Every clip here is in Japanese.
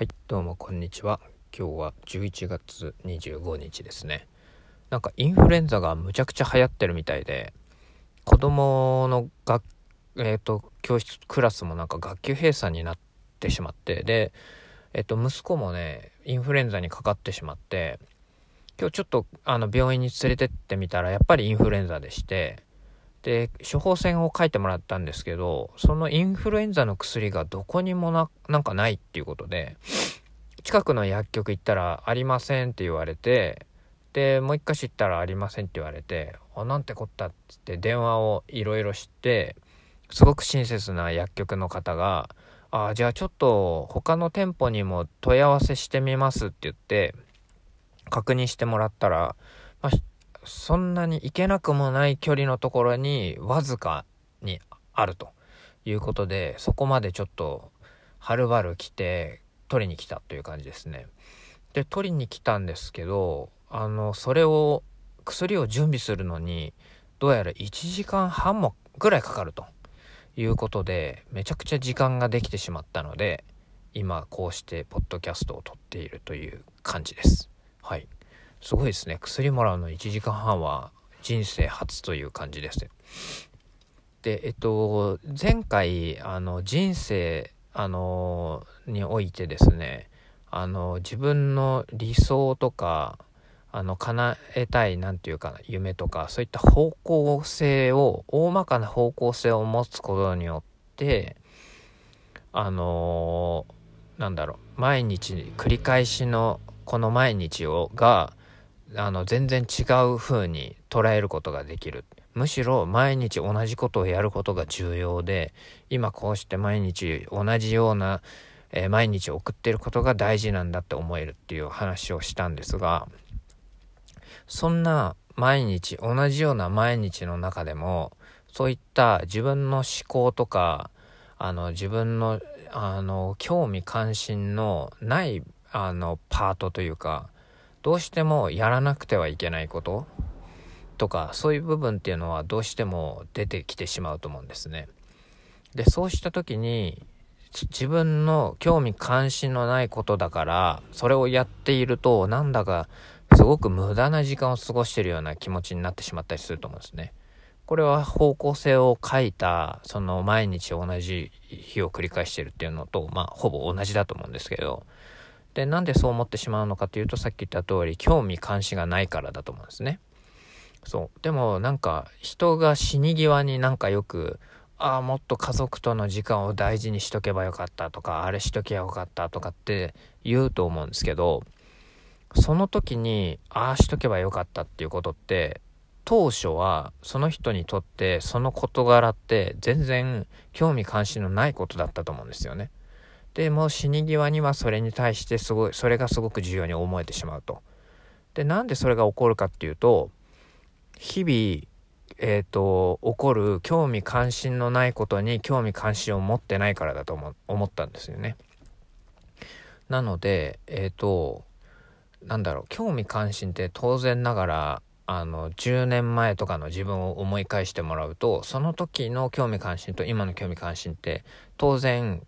はいどうもこんにちは。今日は11月25日ですね。なんかインフルエンザがむちゃくちゃ流行ってるみたいで子供の学えっ、ー、と教室クラスもなんか学級閉鎖になってしまってでえっ、ー、と息子もねインフルエンザにかかってしまって今日ちょっとあの病院に連れてってみたらやっぱりインフルエンザでしてで処方箋を書いてもらったんですけどそのインフルエンザの薬がどこにもななんかないっていうことで近くの薬局行ったらありませんって言われてでもう一回知ったらありませんって言われてあなんてこったっつって電話をいろいろしてすごく親切な薬局の方が「あじゃあちょっと他の店舗にも問い合わせしてみます」って言って確認してもらったら、まあ、そんなに行けなくもない距離のところにわずかにあるということでそこまでちょっとはるばる来て取りに来たという感じですね。で取りに来たんですけどあのそれを薬を準備するのにどうやら1時間半もぐらいかかるということでめちゃくちゃ時間ができてしまったので今こうしてポッドキャストを撮っているという感じです。はい。すごいですね。薬もらうの1時間半は人生初という感じですでえっと前回あの人生あのにおいてですねあの自分の理想とかあの叶えたい何て言うかな夢とかそういった方向性を大まかな方向性を持つことによってあのなんだろう毎日繰り返しのこの毎日をがあの全然違う風に捉えることができる。むしろ毎日同じことをやることが重要で今こうして毎日同じような、えー、毎日送ってることが大事なんだって思えるっていう話をしたんですがそんな毎日同じような毎日の中でもそういった自分の思考とかあの自分のあの興味関心のないあのパートというかどうしてもやらなくてはいけないこと？とかそういう部分っていうのはどうしても出てきてしまうと思うんですね。でそうした時に自分の興味関心のないことだからそれをやっているとなんだかすごく無駄な時間を過ごしてるような気持ちになってしまったりすると思うんですね。これは方向性を書いたその毎日同じ日を繰り返してるっていうのとまあほぼ同じだと思うんですけどでなんでそう思ってしまうのかというとさっき言った通り興味関心がないからだと思うんですね。そうでもなんか人が死に際になんかよくああもっと家族との時間を大事にしとけばよかったとかあれしとけばよかったとかって言うと思うんですけどその時にああしとけばよかったっていうことって当初はその人にとってその事柄って全然興味関心のないことだったと思うんですよね。でも死に際にはそれに対してすごいそれがすごく重要に思えてしまうと。でなんでそれが起こるかっていうと日々えーと、起こる興味関心のないことに興味関心を持ってないからだと思ったんですよね。なのでえっ、ー、となんだろう興味関心って当然ながらあの10年前とかの自分を思い返してもらうとその時の興味関心と今の興味関心って当然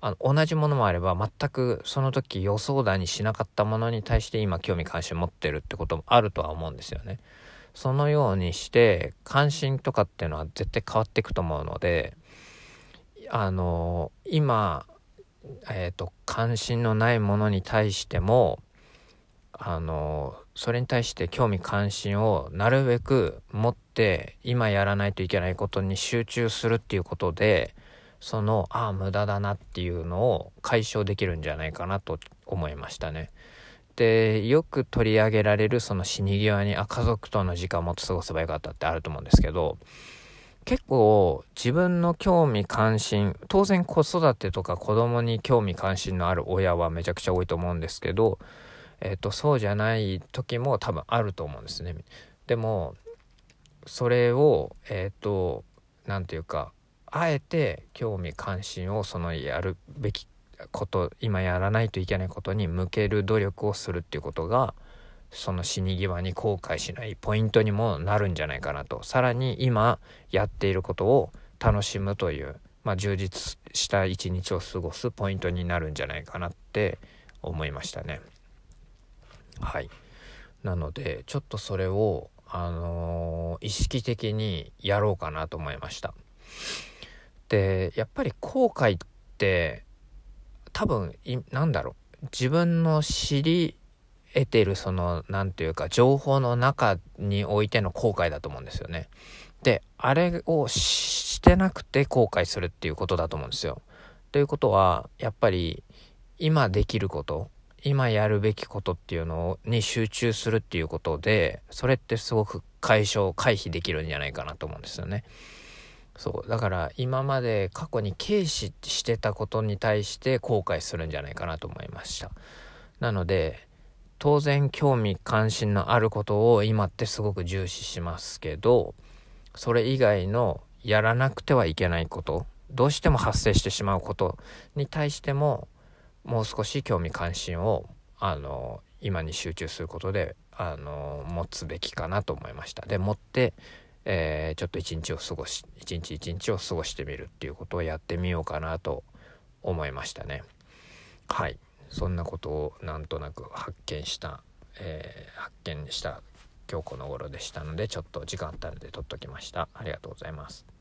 あの同じものもあれば全くその時予想だにしなかったものに対して今興味関心持ってるってこともあるとは思うんですよね。そのようにして関心とかっていうのは絶対変わっていくと思うのであの今、えーと、関心のないものに対してもあのそれに対して興味関心をなるべく持って今やらないといけないことに集中するっていうことでそのああ無駄だなっていうのを解消できるんじゃないかなと思いましたね。でよく取り上げられるその死に際にあ家族との時間もっと過ごせばよかったってあると思うんですけど結構自分の興味関心当然子育てとか子供に興味関心のある親はめちゃくちゃ多いと思うんですけど、えーと、そうじゃない時も多分あると思うんですね。でもそれをえっ、ー、と何て言うかあえて興味関心をそのやるべきこと今やらないといけないことに向ける努力をするっていうことがその死に際に後悔しないポイントにもなるんじゃないかなとさらに今やっていることを楽しむというまあ、充実した一日を過ごすポイントになるんじゃないかなって思いましたね。はいなのでちょっとそれを、あのー、意識的にやろうかなと思いました。でやっぱり後悔って多分なんだろう自分の知り得てるその何て言うか情報の中においての後悔だと思うんですよね。であれをしてなくて後悔するっていうことだと思うんですよ。ということはやっぱり今できること今やるべきことっていうのに集中するっていうことでそれってすごく解消回避できるんじゃないかなと思うんですよね。そうだから今まで過去に軽視してたことに対して後悔するんじゃないかなと思いました。なので当然興味関心のあることを今ってすごく重視しますけどそれ以外のやらなくてはいけないことどうしても発生してしまうことに対してももう少し興味関心をあの今に集中することであの持つべきかなと思いました。で持ってえー、ちょっと一日を過ごし一日一日を過ごしてみるっていうことをやってみようかなと思いましたね。はい。そんなことをなんとなく発見した、えー、発見した今日この頃でしたのでちょっと時間あったので撮っときました。ありがとうございます。